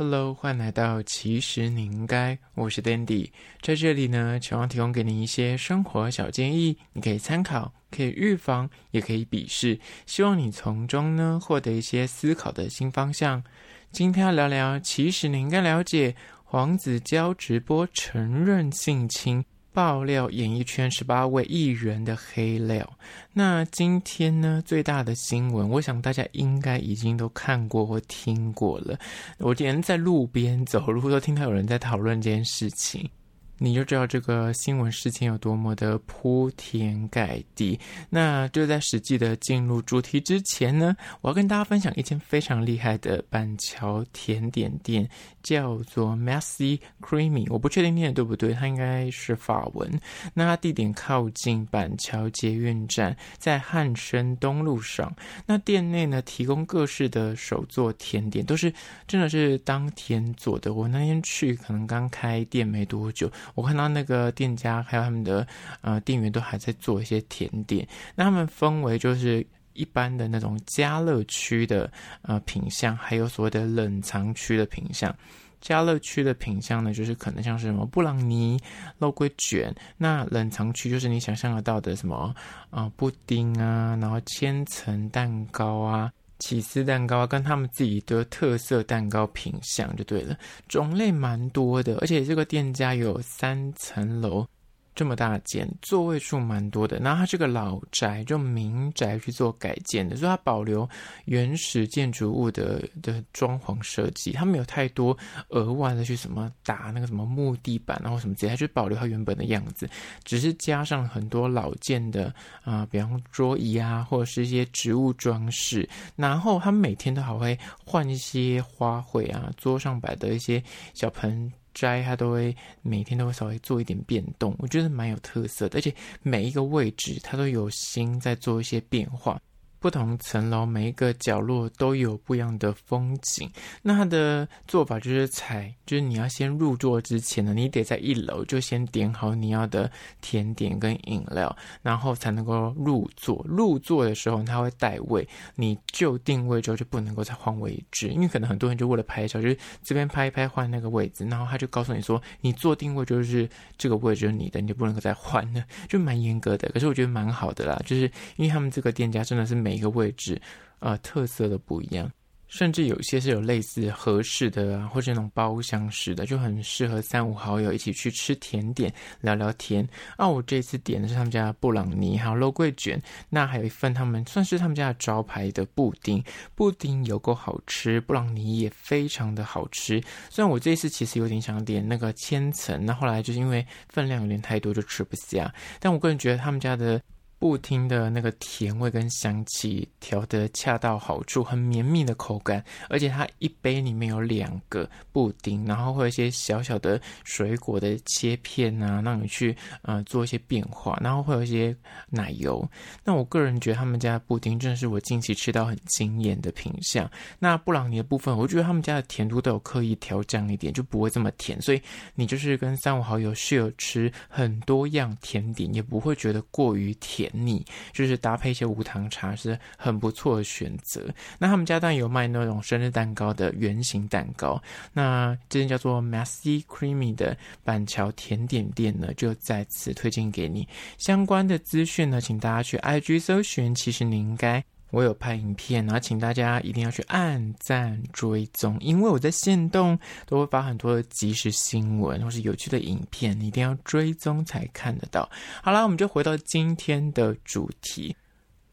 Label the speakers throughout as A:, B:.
A: Hello，欢迎来到其实你应该，我是 Dandy，在这里呢，希望提供给你一些生活小建议，你可以参考，可以预防，也可以鄙视，希望你从中呢获得一些思考的新方向。今天要聊聊，其实你应该了解黄子佼直播承认性侵。爆料演艺圈十八位艺人的黑料。那今天呢，最大的新闻，我想大家应该已经都看过或听过了。我连在路边走路都听到有人在讨论这件事情。你就知道这个新闻事情有多么的铺天盖地。那就在实际的进入主题之前呢，我要跟大家分享一间非常厉害的板桥甜点店，叫做 Messy Creamy。我不确定念的对不对，它应该是法文。那它地点靠近板桥捷运站，在汉生东路上。那店内呢，提供各式的手作甜点，都是真的是当天做的。我那天去，可能刚开店没多久。我看到那个店家还有他们的呃店员都还在做一些甜点，那他们分为就是一般的那种加热区的呃品相，还有所谓的冷藏区的品相。加热区的品相呢，就是可能像是什么布朗尼、肉桂卷；那冷藏区就是你想象得到的什么啊、布丁啊，然后千层蛋糕啊。起司蛋糕跟他们自己的特色蛋糕品相就对了，种类蛮多的，而且这个店家有三层楼。这么大间，座位数蛮多的。然后它是个老宅，就民宅去做改建的，所以它保留原始建筑物的的装潢设计，它没有太多额外的去什么打那个什么木地板，然后什么之类，它就保留它原本的样子，只是加上很多老件的啊、比方桌椅啊，或者是一些植物装饰。然后他们每天都还会换一些花卉啊，桌上摆的一些小盆。摘它都会每天都会稍微做一点变动，我觉得蛮有特色的，而且每一个位置它都有心在做一些变化。不同层楼每一个角落都有不一样的风景。那它的做法就是采，就是你要先入座之前呢，你得在一楼就先点好你要的甜点跟饮料，然后才能够入座。入座的时候它会带位，你就定位之后就不能够再换位置，因为可能很多人就为了拍照，就是这边拍一拍换那个位置，然后他就告诉你说，你坐定位就是这个位置就是你的，你就不能够再换了，就蛮严格的。可是我觉得蛮好的啦，就是因为他们这个店家真的是每一个位置，呃，特色的不一样，甚至有些是有类似合适的啊，或者那种包厢式的，就很适合三五好友一起去吃甜点、聊聊天。啊，我这次点的是他们家的布朗尼，还有肉桂卷，那还有一份他们算是他们家的招牌的布丁，布丁有够好吃，布朗尼也非常的好吃。虽然我这次其实有点想点那个千层，那后来就是因为分量有点太多，就吃不下。但我个人觉得他们家的。布丁的那个甜味跟香气调得恰到好处，很绵密的口感，而且它一杯里面有两个布丁，然后会有一些小小的水果的切片啊，让你去呃做一些变化，然后会有一些奶油。那我个人觉得他们家的布丁真的是我近期吃到很惊艳的品相。那布朗尼的部分，我觉得他们家的甜度都有刻意调降一点，就不会这么甜，所以你就是跟三五好友室友吃很多样甜点，也不会觉得过于甜。腻就是搭配一些无糖茶是很不错的选择。那他们家当然有卖那种生日蛋糕的圆形蛋糕。那这间叫做 Messy Creamy 的板桥甜点店呢，就在此推荐给你。相关的资讯呢，请大家去 IG 搜寻。其实你应该。我有拍影片，然后请大家一定要去按赞追踪，因为我在限动都会发很多的即时新闻或是有趣的影片，你一定要追踪才看得到。好啦，我们就回到今天的主题。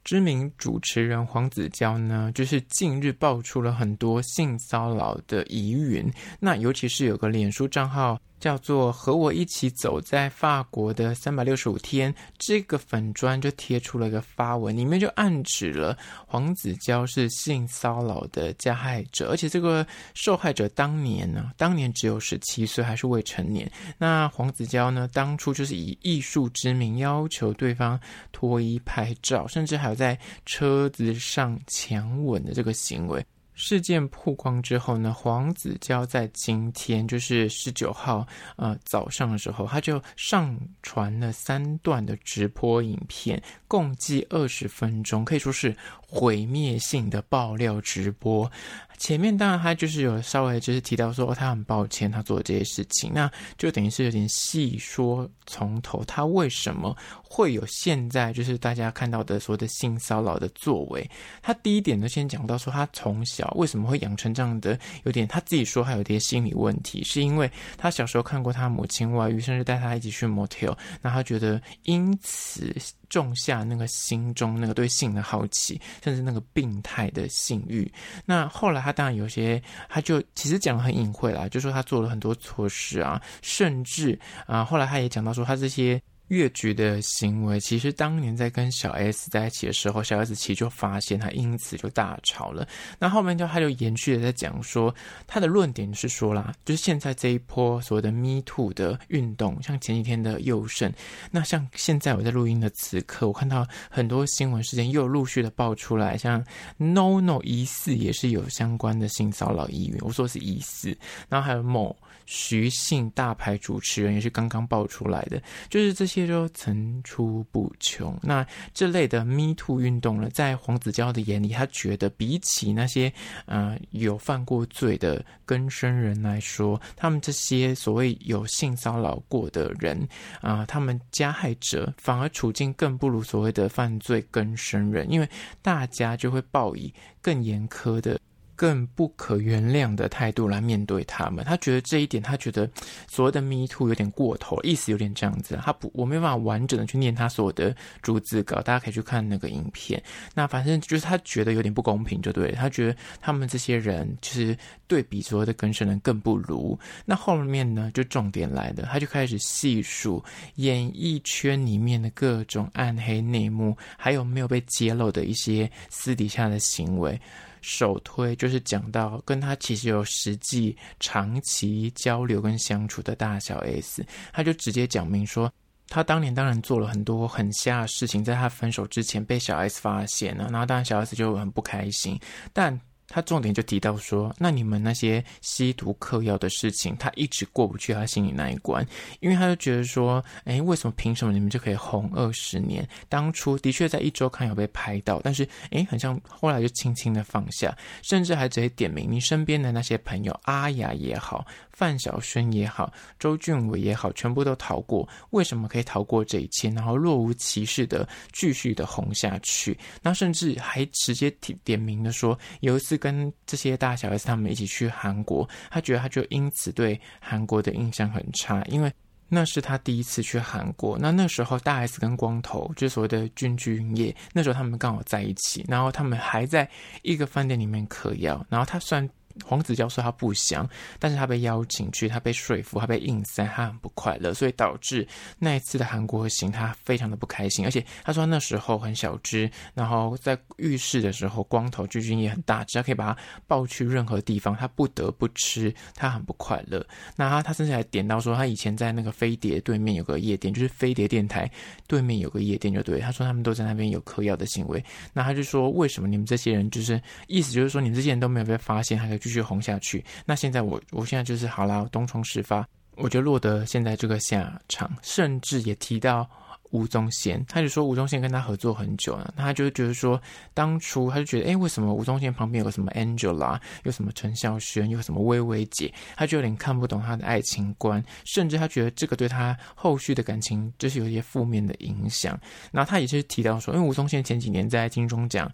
A: 知名主持人黄子佼呢，就是近日爆出了很多性骚扰的疑云，那尤其是有个脸书账号。叫做和我一起走在法国的三百六十五天，这个粉砖就贴出了一个发文，里面就暗指了黄子佼是性骚扰的加害者，而且这个受害者当年呢，当年只有十七岁，还是未成年。那黄子佼呢，当初就是以艺术之名要求对方脱衣拍照，甚至还有在车子上强吻的这个行为。事件曝光之后呢，黄子佼在今天就是十九号，呃早上的时候，他就上传了三段的直播影片，共计二十分钟，可以说是毁灭性的爆料直播。前面当然他就是有稍微就是提到说，他很抱歉他做的这些事情，那就等于是有点细说从头，他为什么会有现在就是大家看到的所谓的性骚扰的作为。他第一点呢，先讲到说他从小为什么会养成这样的，有点他自己说还有点心理问题，是因为他小时候看过他母亲外遇，甚至带他一起去 motel，那他觉得因此。种下那个心中那个对性的好奇，甚至那个病态的性欲。那后来他当然有些，他就其实讲得很隐晦啦，就说他做了很多错事啊，甚至啊，后来他也讲到说他这些。越局的行为，其实当年在跟小 S 在一起的时候，小 S 其实就发现他，因此就大吵了。那后面就他就延续的在讲说，他的论点是说啦，就是现在这一波所谓的 Me Too 的运动，像前几天的右胜，那像现在我在录音的此刻，我看到很多新闻事件又陆续的爆出来，像 NONO 疑似也是有相关的性骚扰疑云，我说是疑似，然后还有某。徐姓大牌主持人也是刚刚爆出来的，就是这些都层出不穷。那这类的 Me Too 运动呢，在黄子佼的眼里，他觉得比起那些呃有犯过罪的更生人来说，他们这些所谓有性骚扰过的人啊、他们加害者反而处境更不如所谓的犯罪更生人，因为大家就会报以更严苛的。更不可原谅的态度来面对他们，他觉得这一点，他觉得所谓的 Me Too 有点过头，意思有点这样子。他不，我没办法完整的去念他所有的逐字稿，大家可以去看那个影片。那反正就是他觉得有点不公平，就对。他觉得他们这些人就是对比所谓的更生人更不如。那后面呢，就重点来了，他就开始细数演艺圈里面的各种暗黑内幕，还有没有被揭露的一些私底下的行为。首推就是讲到跟他其实有实际长期交流跟相处的大小 S，他就直接讲明说，他当年当然做了很多很瞎的事情，在他分手之前被小 S 发现了，然后当然小 S 就很不开心，但。他重点就提到说，那你们那些吸毒嗑药的事情，他一直过不去他心里那一关，因为他就觉得说，哎，为什么凭什么你们就可以红二十年？当初的确在一周刊有被拍到，但是哎，很像后来就轻轻的放下，甚至还直接点名你身边的那些朋友，阿雅也好。范晓萱也好，周俊伟也好，全部都逃过。为什么可以逃过这一切？然后若无其事的继续的红下去？那甚至还直接点点名的说，有一次跟这些大小 S 他们一起去韩国，他觉得他就因此对韩国的印象很差，因为那是他第一次去韩国。那那时候大 S 跟光头，就是所谓的俊俊业，那时候他们刚好在一起，然后他们还在一个饭店里面嗑药，然后他算。黄子佼说他不想，但是他被邀请去，他被说服，他被硬塞，他很不快乐，所以导致那一次的韩国行他非常的不开心。而且他说那时候很小只，然后在浴室的时候光头巨君也很大只，他可以把他抱去任何地方，他不得不吃，他很不快乐。那他他甚至还点到说他以前在那个飞碟对面有个夜店，就是飞碟电台对面有个夜店就对。他说他们都在那边有嗑药的行为，那他就说为什么你们这些人就是意思就是说你们这些人都没有被发现，还可以。继续红下去，那现在我我现在就是好啦，东窗事发，我就落得现在这个下场，甚至也提到吴宗宪，他就说吴宗宪跟他合作很久了，他就觉得说当初他就觉得，哎，为什么吴宗宪旁边有个什么 Angela，有什么陈孝萱，有什么薇薇姐，他就有点看不懂他的爱情观，甚至他觉得这个对他后续的感情就是有一些负面的影响。然后他也是提到说，因为吴宗宪前几年在金钟奖。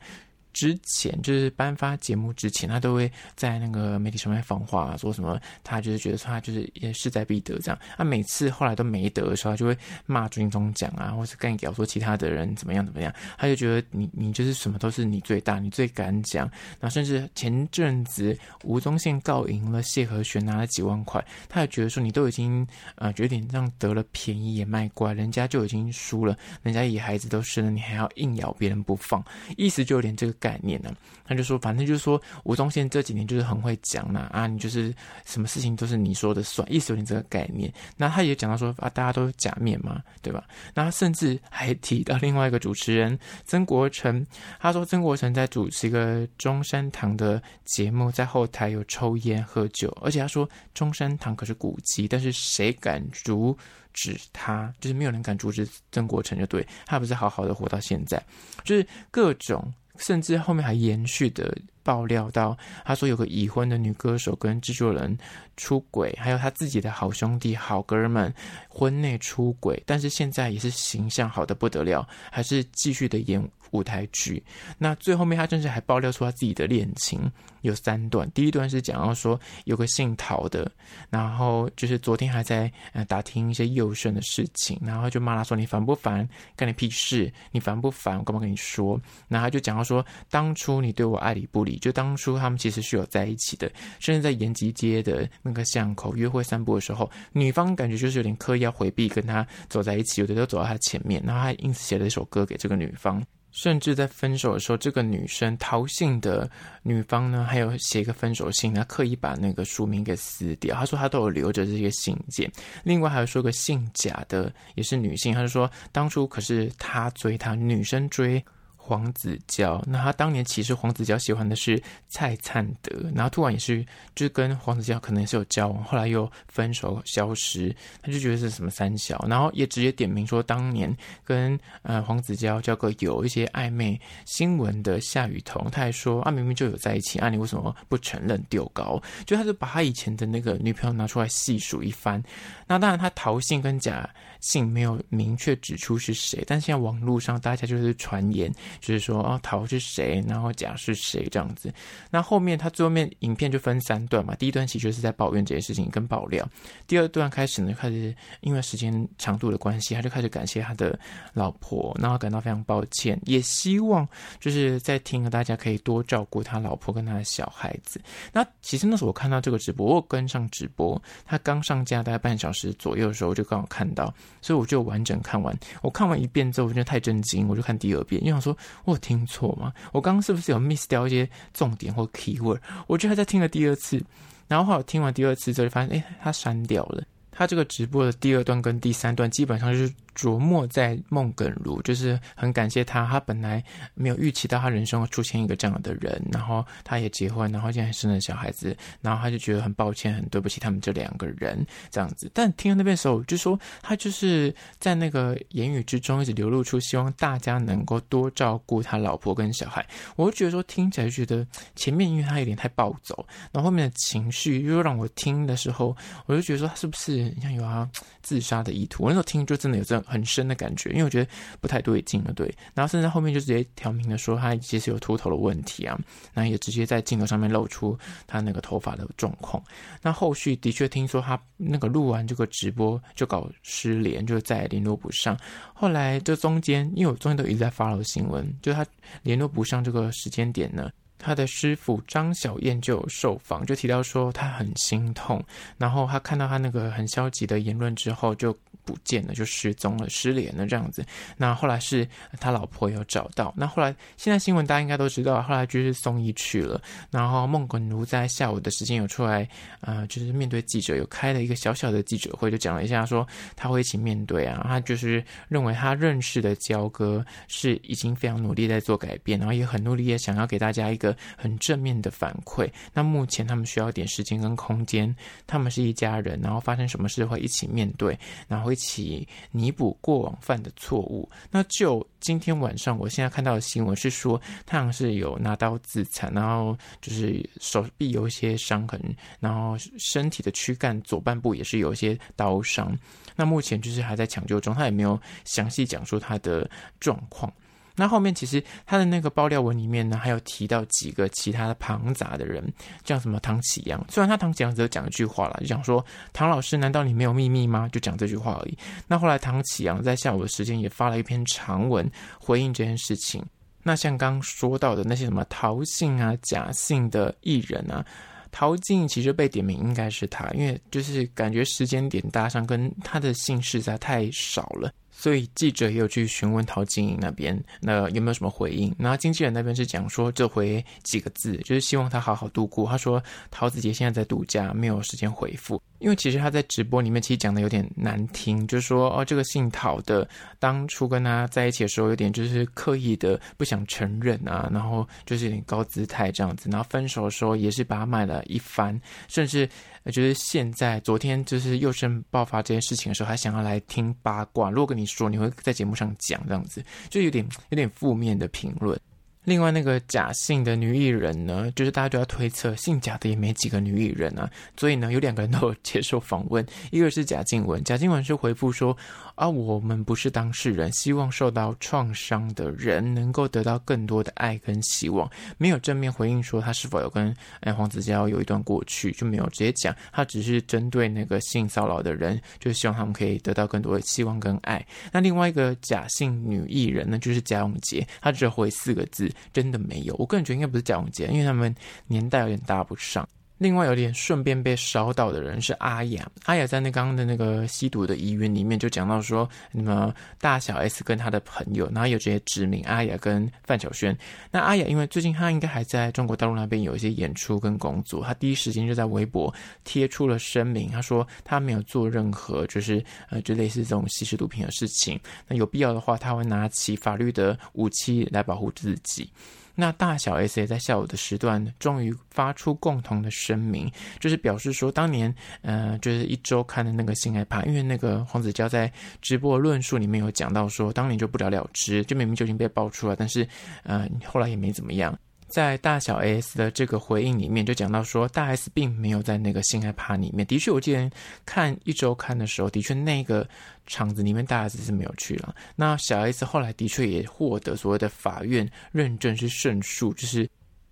A: 之前就是颁发节目之前，他都会在那个媒体上面放话，说什么他就是觉得他就是也势在必得这样。他每次后来都没得的时候，他就会骂金钟奖啊，或是干掉说其他的人怎么样怎么样。他就觉得你你就是什么都是你最大，你最敢讲。那甚至前阵子吴宗宪告赢了谢和弦，拿了几万块，他也觉得说你都已经呃有点让得了便宜也卖乖，人家就已经输了，人家野孩子都生了，你还要硬咬别人不放，意思就有点这个。概念呢？他就说，反正就是说，吴宗宪这几年就是很会讲嘛，啊，你就是什么事情都是你说的算，意思有点这个概念。那他也讲到说啊，大家都是假面嘛，对吧？那他甚至还提到另外一个主持人曾国成，他说曾国成在主持一个中山堂的节目，在后台有抽烟喝酒，而且他说中山堂可是古迹，但是谁敢阻止他？就是没有人敢阻止曾国成，就对，他不是好好的活到现在，就是各种。甚至后面还延续的爆料到，他说有个已婚的女歌手跟制作人出轨，还有他自己的好兄弟、好哥们婚内出轨，但是现在也是形象好的不得了，还是继续的演舞台剧。那最后面他甚至还爆料出他自己的恋情有三段，第一段是讲到说有个姓陶的，然后就是昨天还在呃打听一些幼生的事情，然后就骂他说，你烦不烦？干你屁事？你烦不烦？我干嘛跟你说？然后他就讲到说，当初你对我爱理不理，就当初他们其实是有在一起的，甚至在延吉街的那个巷口约会散步的时候，女方感觉就是有点刻意要回避跟他走在一起，有的都走到他前面，然后他因此写了一首歌给这个女方。甚至在分手的时候，这个女生逃信的女方呢，还有写一个分手信，她刻意把那个署名给撕掉。她说她都有留着这些信件。另外还有说个姓贾的，也是女性，她就说当初可是她追她，女生追。黄子佼，那他当年其实黄子佼喜欢的是蔡灿德，然后突然也是就是跟黄子佼可能是有交往，后来又分手消失，他就觉得是什么三小，然后也直接点名说当年跟呃黄子佼交个有一些暧昧新闻的夏雨桐，他还说啊明明就有在一起，啊你为什么不承认丢高？就他就把他以前的那个女朋友拿出来细数一番，那当然他陶姓跟贾姓没有明确指出是谁，但现在网络上大家就是传言。就是说，哦，陶是谁，然后甲是谁这样子。那后面他最后面影片就分三段嘛。第一段其实是在抱怨这些事情跟爆料。第二段开始呢，开始因为时间长度的关系，他就开始感谢他的老婆，然后感到非常抱歉，也希望就是在听了大家可以多照顾他老婆跟他的小孩子。那其实那时候我看到这个直播，我跟上直播，他刚上架大概半小时左右的时候，就刚好看到，所以我就完整看完。我看完一遍之后，我觉得太震惊，我就看第二遍，因为想说。我有听错吗？我刚刚是不是有 miss 掉一些重点或 keyword？我觉得他在听了第二次，然后后来我听完第二次之后，就发现，哎，他删掉了。他这个直播的第二段跟第三段，基本上就是。琢磨在孟耿如，就是很感谢他。他本来没有预期到他人生会出现一个这样的人，然后他也结婚，然后现在生了小孩子，然后他就觉得很抱歉，很对不起他们这两个人这样子。但听到那边的时候，就说他就是在那个言语之中一直流露出希望大家能够多照顾他老婆跟小孩。我就觉得说听起来就觉得前面因为他有点太暴走，然后后面的情绪又让我听的时候，我就觉得说他是不是像有他自杀的意图？我那时候听就真的有这样。很深的感觉，因为我觉得不太对劲了，对。然后甚至后面就直接挑明了说，他其实有秃头的问题啊，那也直接在镜头上面露出他那个头发的状况。那后续的确听说他那个录完这个直播就搞失联，就再也联络不上。后来这中间，因为我中间都一直在 follow 新闻，就他联络不上这个时间点呢。他的师傅张小燕就有受访，就提到说他很心痛，然后他看到他那个很消极的言论之后就不见了，就失踪了，失联了这样子。那后来是他老婆有找到，那后来现在新闻大家应该都知道，后来就是送医去了。然后孟耿如在下午的时间有出来，呃，就是面对记者有开了一个小小的记者会，就讲了一下说他会一起面对啊，他就是认为他认识的焦哥是已经非常努力在做改变，然后也很努力也想要给大家一个。很正面的反馈。那目前他们需要点时间跟空间。他们是一家人，然后发生什么事会一起面对，然后起弥补过往犯的错误。那就今天晚上，我现在看到的新闻是说，他好像是有拿刀自残，然后就是手臂有一些伤痕，然后身体的躯干左半部也是有一些刀伤。那目前就是还在抢救中，他也没有详细讲述他的状况。那后面其实他的那个爆料文里面呢，还有提到几个其他的庞杂的人，像什么唐启阳。虽然他唐启阳只有讲一句话了，就讲说唐老师，难道你没有秘密吗？就讲这句话而已。那后来唐启阳在下午的时间也发了一篇长文回应这件事情。那像刚说到的那些什么陶姓啊、贾姓的艺人啊，陶晶其实被点名应该是他，因为就是感觉时间点搭上，跟他的姓实在太少了。所以记者也有去询问陶晶莹那边，那有没有什么回应？然后经纪人那边是讲说，这回几个字，就是希望他好好度过。他说陶子姐现在在度假，没有时间回复。因为其实他在直播里面其实讲的有点难听，就是说哦，这个姓陶的当初跟他在一起的时候，有点就是刻意的不想承认啊，然后就是有点高姿态这样子。然后分手的时候也是把他骂了一番，甚至就是现在昨天就是又生爆发这件事情的时候，还想要来听八卦。如果跟你说，你会在节目上讲这样子，就有点有点负面的评论。另外那个假性的女艺人呢，就是大家都要推测，姓贾的也没几个女艺人啊，所以呢，有两个人都有接受访问，一个是贾静雯，贾静雯是回复说啊，我们不是当事人，希望受到创伤的人能够得到更多的爱跟希望，没有正面回应说他是否有跟哎黄子佼有一段过去，就没有直接讲，他只是针对那个性骚扰的人，就希望他们可以得到更多的希望跟爱。那另外一个假姓女艺人呢，就是贾永婕，她只回四个字。真的没有，我个人觉得应该不是贾永婕，因为他们年代有点搭不上。另外有点顺便被烧到的人是阿雅，阿雅在那刚刚的那个吸毒的疑云里面就讲到说，那么大小 S 跟他的朋友，然后有这些指名阿雅跟范晓萱。那阿雅因为最近他应该还在中国大陆那边有一些演出跟工作，他第一时间就在微博贴出了声明，他说他没有做任何就是呃就类似这种吸食毒品的事情，那有必要的话他会拿起法律的武器来保护自己。那大小 S 也在下午的时段终于发出共同的声明，就是表示说，当年呃，就是一周刊的那个性爱趴，因为那个黄子佼在直播论述里面有讲到说，当年就不了了之，就明明就已经被爆出来，但是呃，后来也没怎么样。在大小 S 的这个回应里面，就讲到说，大 S 并没有在那个性爱趴里面。的确，我之前看一周刊的时候，的确那个场子里面大 S 是没有去了。那小 S 后来的确也获得所谓的法院认证是胜诉，就是。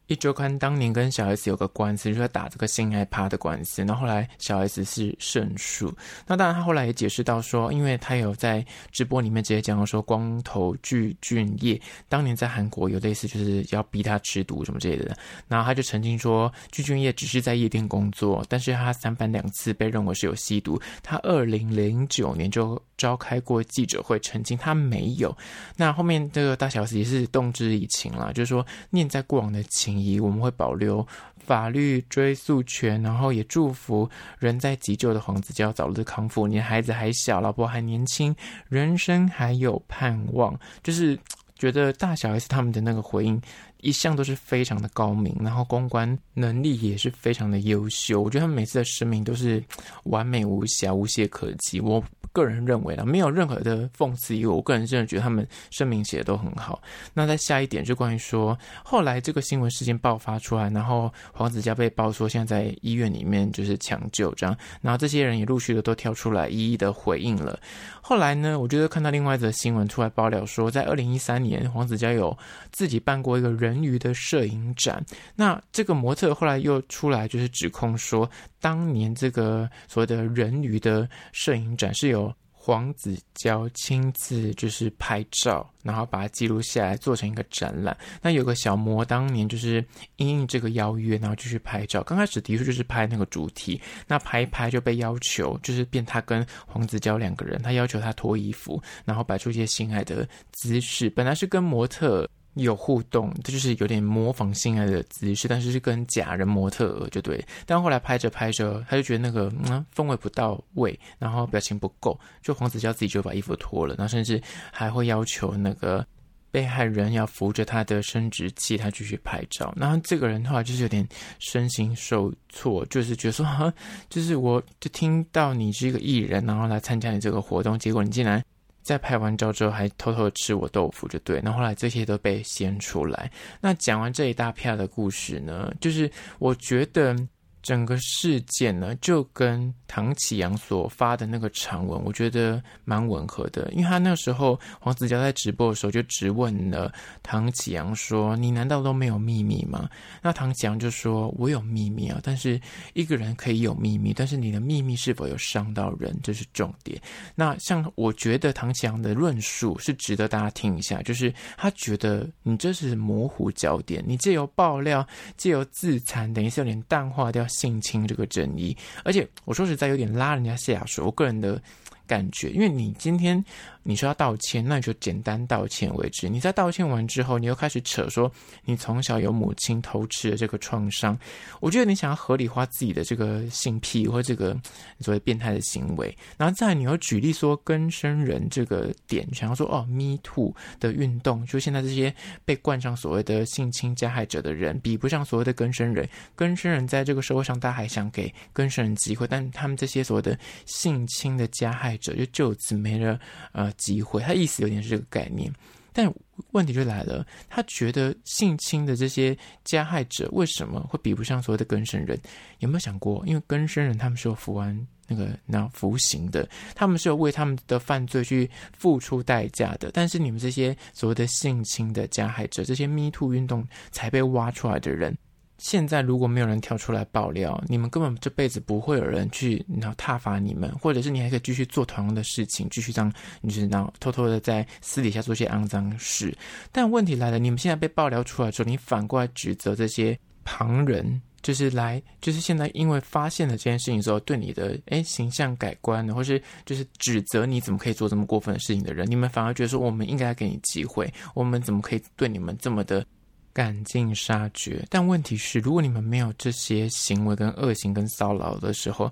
A: 一周刊当年跟小 S 有个官司，就是打这个性爱趴的官司，然后来小 S 是胜诉。那当然，他后来也解释到说，因为他有在直播里面直接讲到说，光头具俊曄当年在韩国有类似就是要逼他吃毒什么之类的。然后他就曾经说，具俊曄只是在夜店工作，但是他三番两次被认为是有吸毒。他二零零九年就召开过记者会澄清他没有。那后面这个大小 S 也是动之以情啦，就是说念在过往的情。我们会保留法律追诉权，然后也祝福人在急救的黄子佼早日康复。你的孩子还小，老婆还年轻，人生还有盼望。就是觉得大小 S 他们的那个回应一向都是非常的高明，然后公关能力也是非常的优秀。我觉得他们每次的声明都是完美无瑕、无懈可击。我。个人认为啦，没有任何的讽刺意味。我个人真的觉得他们声明写的都很好。那再下一点就关于说，后来这个新闻事件爆发出来，然后黄子佼被爆说现在在医院里面就是抢救这样，然后这些人也陆续的都跳出来一一的回应了。后来呢，我觉得看到另外一则新闻出来爆料说，在二零一三年黄子佼有自己办过一个人人鱼的摄影展。那这个模特后来又出来就是指控说，当年这个所谓的人鱼的摄影展是有。黄子佼亲自就是拍照，然后把它记录下来，做成一个展览。那有个小模当年就是因应这个邀约，然后就去拍照。刚开始的确就是拍那个主题，那拍一拍就被要求，就是变他跟黄子佼两个人，他要求他脱衣服，然后摆出一些性爱的姿势。本来是跟模特。有互动，这就是有点模仿性爱的姿势，但是是跟假人模特就对。但后来拍着拍着，他就觉得那个嗯氛围不到位，然后表情不够，就黄子佼自己就把衣服脱了，然后甚至还会要求那个被害人要扶着他的生殖器，他继续拍照。然后这个人的话就是有点身心受挫，就是觉得说，哈，就是我就听到你是一个艺人，然后来参加你这个活动，结果你竟然。在拍完照之后，还偷偷吃我豆腐，就对。那后来这些都被掀出来。那讲完这一大片的故事呢，就是我觉得。整个事件呢，就跟唐启阳所发的那个长文，我觉得蛮吻合的。因为他那时候黄子佼在直播的时候就质问了唐启阳说：“你难道都没有秘密吗？”那唐启阳就说：“我有秘密啊，但是一个人可以有秘密，但是你的秘密是否有伤到人，这是重点。”那像我觉得唐启阳的论述是值得大家听一下，就是他觉得你这是模糊焦点，你借由爆料、借由自残，等于是有点淡化掉。性侵这个争议，而且我说实在有点拉人家下水，我个人的感觉，因为你今天。你说要道歉，那你就简单道歉为止。你在道歉完之后，你又开始扯说你从小有母亲偷吃的这个创伤。我觉得你想要合理化自己的这个性癖或这个所谓变态的行为，然后再你又举例说更生人这个点，想要说哦，Me Too 的运动，就现在这些被冠上所谓的性侵加害者的人，比不上所谓的更生人。更生人在这个社会上，大家还想给更生人机会，但他们这些所谓的性侵的加害者，就就此没了呃。机会，他意思有点是这个概念，但问题就来了，他觉得性侵的这些加害者为什么会比不上所谓的更生人？有没有想过？因为更生人他们是有服完那个那服刑的，他们是有为他们的犯罪去付出代价的。但是你们这些所谓的性侵的加害者，这些 Me Too 运动才被挖出来的人。现在如果没有人跳出来爆料，你们根本这辈子不会有人去然后挞伐你们，或者是你还可以继续做同样的事情，继续这样，你就是然后偷偷的在私底下做些肮脏事。但问题来了，你们现在被爆料出来之后，你反过来指责这些旁人，就是来就是现在因为发现了这件事情之后，对你的诶形象改观，或是就是指责你怎么可以做这么过分的事情的人，你们反而觉得说我们应该给你机会，我们怎么可以对你们这么的？赶尽杀绝，但问题是，如果你们没有这些行为跟恶行跟骚扰的时候，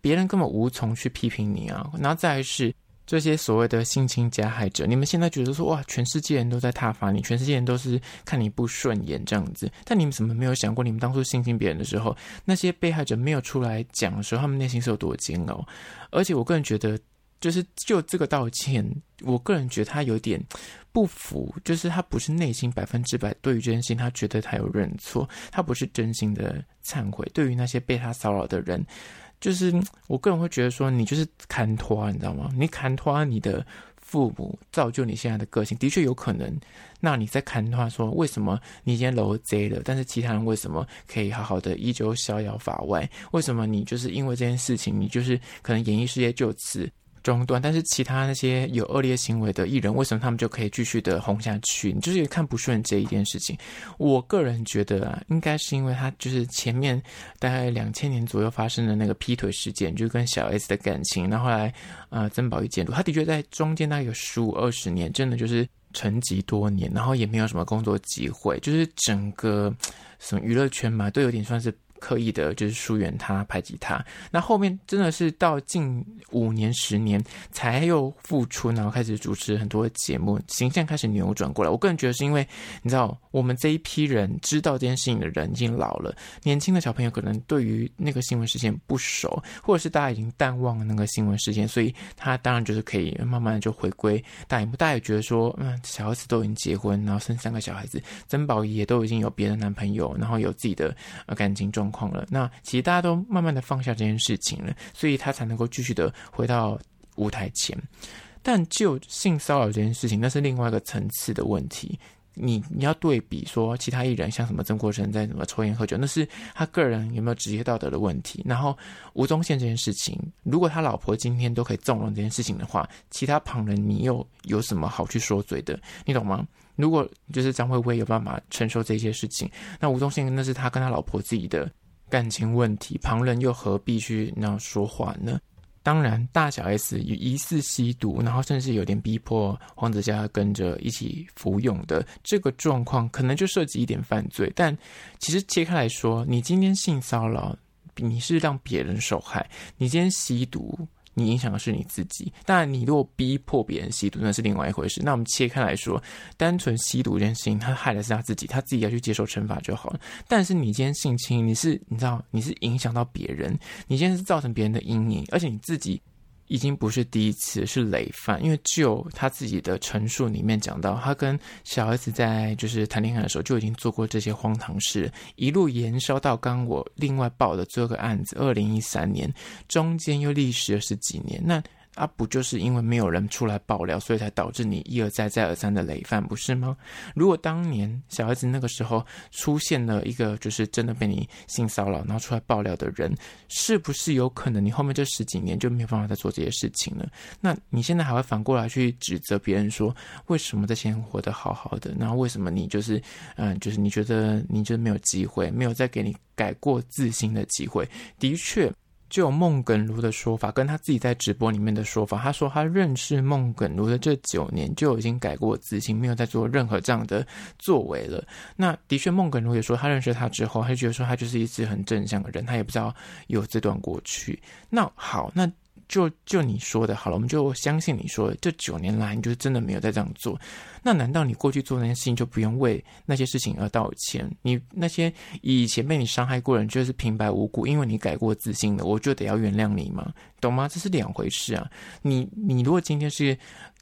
A: 别人根本无从去批评你啊。然后再是这些所谓的性侵加害者，你们现在觉得说哇，全世界人都在挞伐你，全世界人都是看你不顺眼这样子，但你们怎么没有想过，你们当初性侵别人的时候，那些被害者没有出来讲的时候，他们内心是有多煎熬？而且我个人觉得。就是就这个道歉，我个人觉得他有点不服，就是他不是内心百分之百对于这件事情，他觉得他有认错，他不是真心的忏悔。对于那些被他骚扰的人，就是我个人会觉得说，你就是牵拖，你知道吗？你牵拖你的父母造就你现在的个性，的确有可能。那你在牵拖说，为什么你今天楼贼了，但是其他人为什么可以好好的依旧逍遥法外？为什么你就是因为这件事情，你就是可能演艺事业就此中断，但是其他那些有恶劣行为的艺人，为什么他们就可以继续的红下去？你就是看不顺这一件事情。我个人觉得啊，应该是因为他就是前面大概两千年左右发生的那个劈腿事件，就跟小 S 的感情，然后来呃曾宝仪介入，他的确在中间大概有十五二十年，真的就是沉寂多年，然后也没有什么工作机会，就是整个什么娱乐圈嘛，都有点算是。刻意的就是疏远他、排挤他，那后面真的是到近五年、十年才又复出，然后开始主持很多节目，形象开始扭转过来。我个人觉得是因为你知道，我们这一批人知道这件事情的人已经老了，年轻的小朋友可能对于那个新闻事件不熟，或者是大家已经淡忘了那个新闻事件，所以他当然就是可以慢慢的就回归大荧幕。大家也觉得说，嗯，小 S 都已经结婚，然后生三个小孩子，曾宝仪也都已经有别的男朋友，然后有自己的呃感情状况。况了，那其实大家都慢慢的放下这件事情了，所以他才能够继续的回到舞台前。但就性骚扰这件事情，那是另外一个层次的问题。你你要对比说，其他艺人像什么曾国城在什么抽烟喝酒，那是他个人有没有职业道德的问题。然后吴宗宪这件事情，如果他老婆今天都可以纵容这件事情的话，其他旁人你又有什么好去说嘴的？你懂吗？如果就是张惠妹有办法承受这些事情，那吴宗宪那是他跟他老婆自己的。感情问题，旁人又何必去那样说话呢？当然，大小 S 疑似吸毒，然后甚至有点逼迫黄子佼跟着一起服用的这个状况，可能就涉及一点犯罪。但其实切开来说，你今天性骚扰，你是让别人受害；你今天吸毒。你影响的是你自己，当然，你如果逼迫别人吸毒，那是另外一回事。那我们切开来说，单纯吸毒这件事情，他害的是他自己，他自己要去接受惩罚就好了。但是你今天性侵，你是你知道，你是影响到别人，你今天是造成别人的阴影，而且你自己。已经不是第一次，是累犯。因为就他自己的陈述里面讲到，他跟小儿子在就是谈恋爱的时候就已经做过这些荒唐事，一路延烧到刚我另外报的这个案子，二零一三年，中间又历时了十几年。那。啊，不就是因为没有人出来爆料，所以才导致你一而再、再而三的累犯，不是吗？如果当年小孩子那个时候出现了一个就是真的被你性骚扰，然后出来爆料的人，是不是有可能你后面这十几年就没有办法再做这些事情了？那你现在还会反过来去指责别人说，为什么这些人活得好好的，然后为什么你就是嗯，就是你觉得你就是没有机会，没有再给你改过自新的机会？的确。就有孟耿如的说法，跟他自己在直播里面的说法，他说他认识孟耿如的这九年就已经改过自新，没有再做任何这样的作为了。那的确，孟耿如也说他认识他之后，他就觉得说他就是一直很正向的人，他也不知道有这段过去。那好，那就就你说的好了，我们就相信你说，这九年来你就真的没有再这样做。那难道你过去做那些事情就不用为那些事情而道歉？你那些以前被你伤害过的人，就是平白无故因为你改过自新的，我就得要原谅你吗？懂吗？这是两回事啊！你你如果今天是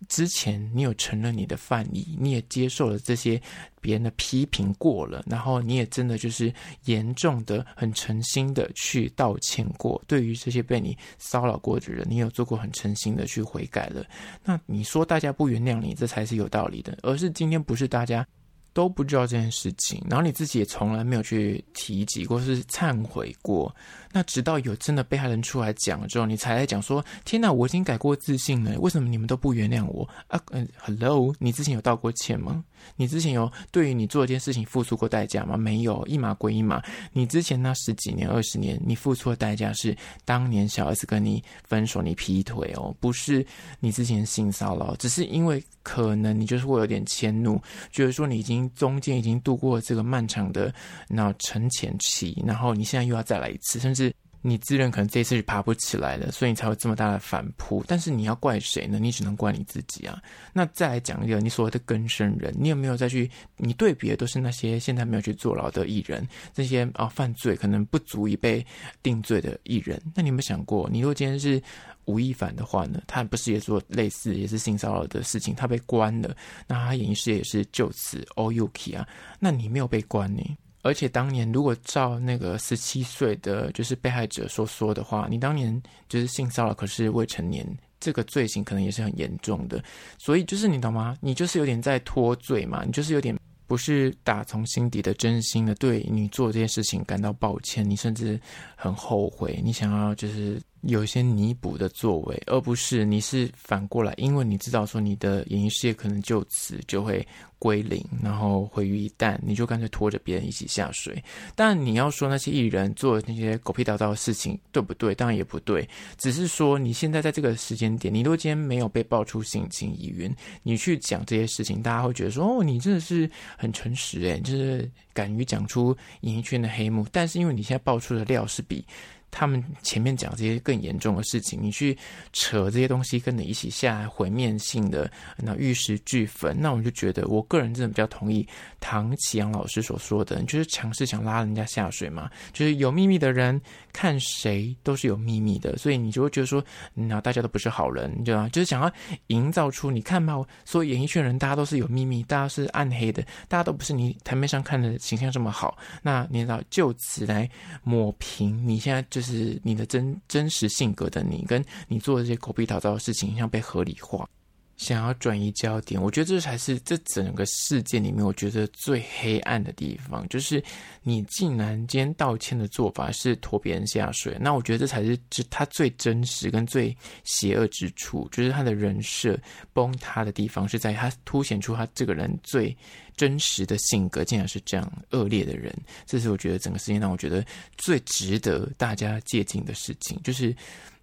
A: 之前你有承认你的犯意，你也接受了这些别人的批评过了，然后你也真的就是严重的、很诚心的去道歉过，对于这些被你骚扰过的人，你有做过很诚心的去悔改了，那你说大家不原谅你，这才是有道理的。而是今天不是大家。都不知道这件事情，然后你自己也从来没有去提及过，是忏悔过。那直到有真的被害人出来讲了之后，你才来讲说：“天哪，我已经改过自新了，为什么你们都不原谅我？”啊，嗯，Hello，你之前有道过歉吗？你之前有对于你做一件事情付出过代价吗？没有，一码归一码。你之前那十几年、二十年，你付出的代价是当年小 S 跟你分手，你劈腿哦，不是你之前性骚扰，只是因为可能你就是会有点迁怒，觉得说你已经中间已经度过这个漫长的那沉潜期，然后你现在又要再来一次，甚至。你自认可能这一次是爬不起来了，所以你才有这么大的反扑。但是你要怪谁呢？你只能怪你自己啊。那再来讲一个，你所谓的更生人，你有没有再去？你对比的都是那些现在没有去坐牢的艺人，这些啊犯罪可能不足以被定罪的艺人。那你有没有想过，你如果今天是吴亦凡的话呢？他不是也做类似也是性骚扰的事情，他被关了，那他演艺事业也是就此 all UK 啊？那你没有被关呢？而且当年如果照那个十七岁的就是被害者所说的话，你当年就是性骚扰，可是未成年，这个罪行可能也是很严重的。所以就是你懂吗？你就是有点在脱罪嘛，你就是有点不是打从心底的真心的对你做这件事情感到抱歉，你甚至很后悔，你想要就是。有一些弥补的作为，而不是你是反过来，因为你知道说你的演艺事业可能就此就会归零，然后毁于一旦，你就干脆拖着别人一起下水。但你要说那些艺人做的那些狗屁倒灶的事情对不对？当然也不对，只是说你现在在这个时间点，你如果今天没有被爆出性侵疑云，你去讲这些事情，大家会觉得说哦，你真的是很诚实诶，就是敢于讲出演艺圈的黑幕。但是因为你现在爆出的料是比。他们前面讲这些更严重的事情，你去扯这些东西跟你一起下来毁灭性的那玉石俱焚，那我就觉得我个人真的比较同意唐启阳老师所说的，就是尝试想拉人家下水嘛，就是有秘密的人看谁都是有秘密的，所以你就会觉得说，那大家都不是好人，对吧？就是想要营造出你看嘛，所以演艺圈人大家都是有秘密，大家是暗黑的，大家都不是你台面上看的形象这么好，那你知道就此来抹平你现在就。就是你的真真实性格的你，跟你做这些狗屁倒灶的事情，像被合理化，想要转移焦点。我觉得这才是这整个事件里面，我觉得最黑暗的地方，就是你竟然今天道歉的做法是拖别人下水。那我觉得这才是这他最真实跟最邪恶之处，就是他的人设崩塌的地方，是在他凸显出他这个人最。真实的性格竟然是这样恶劣的人，这是我觉得整个事件让我觉得最值得大家借鉴的事情。就是，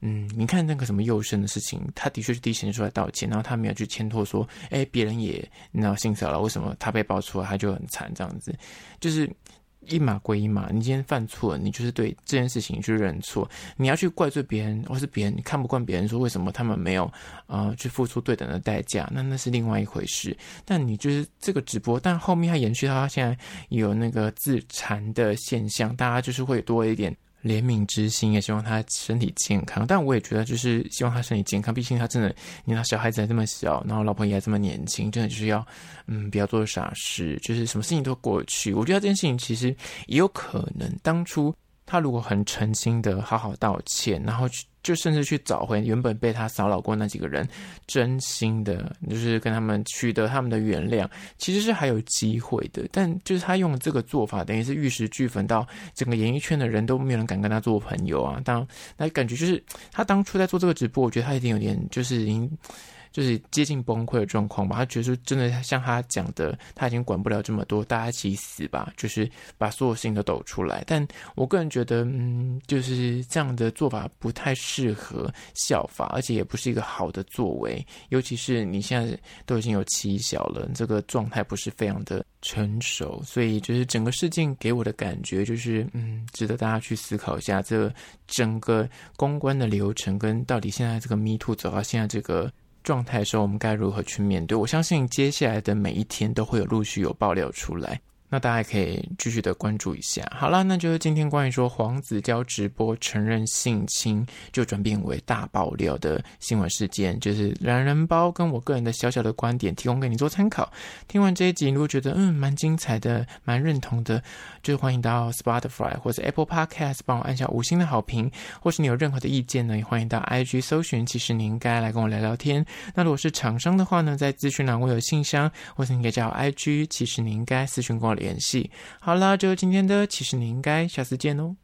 A: 嗯，你看那个什么幼生的事情，他的确是第一时间出来道歉，然后他没有去牵拖说，哎，别人也那性骚扰，为什么他被爆出来他就很惨这样子，就是。一码归一码，你今天犯错，你就是对这件事情去认错。你要去怪罪别人，或是别人你看不惯别人说为什么他们没有啊去付出对等的代价，那那是另外一回事。但你就是这个直播，但后面还延续到他现在有那个自残的现象，大家就是会多一点。怜悯之心，也希望他身体健康。但我也觉得，就是希望他身体健康。毕竟他真的，你看小孩子还这么小，然后老婆也还这么年轻，真的就是要，嗯，不要做傻事，就是什么事情都过去。我觉得这件事情其实也有可能，当初他如果很诚心的好好道歉，然后去。就甚至去找回原本被他骚扰过那几个人，真心的，就是跟他们取得他们的原谅，其实是还有机会的。但就是他用这个做法，等于是玉石俱焚，到整个演艺圈的人都没有人敢跟他做朋友啊。当那感觉就是他当初在做这个直播，我觉得他一定有点就是已经。就是接近崩溃的状况吧，他觉得说真的像他讲的，他已经管不了这么多，大家一起死吧，就是把所有事情都抖出来。但我个人觉得，嗯，就是这样的做法不太适合效法，而且也不是一个好的作为。尤其是你现在都已经有妻小了，这个状态不是非常的成熟，所以就是整个事件给我的感觉就是，嗯，值得大家去思考一下，这整个公关的流程跟到底现在这个 Me Too 走到现在这个。状态的时候，我们该如何去面对？我相信接下来的每一天都会有陆续有爆料出来。那大家可以继续的关注一下。好了，那就是今天关于说黄子佼直播承认性侵就转变为大爆料的新闻事件，就是懒人包跟我个人的小小的观点提供给你做参考。听完这一集，如果觉得嗯蛮精彩的、蛮认同的，就欢迎到 Spotify 或者 Apple Podcast 帮我按下五星的好评，或是你有任何的意见呢，也欢迎到 IG 搜寻，其实你应该来跟我聊聊天。那如果是厂商的话呢，在资讯栏我有信箱，或是你可以加我 IG，其实你应该私讯跟我。联系好啦，就今天的，其实你应该下次见哦。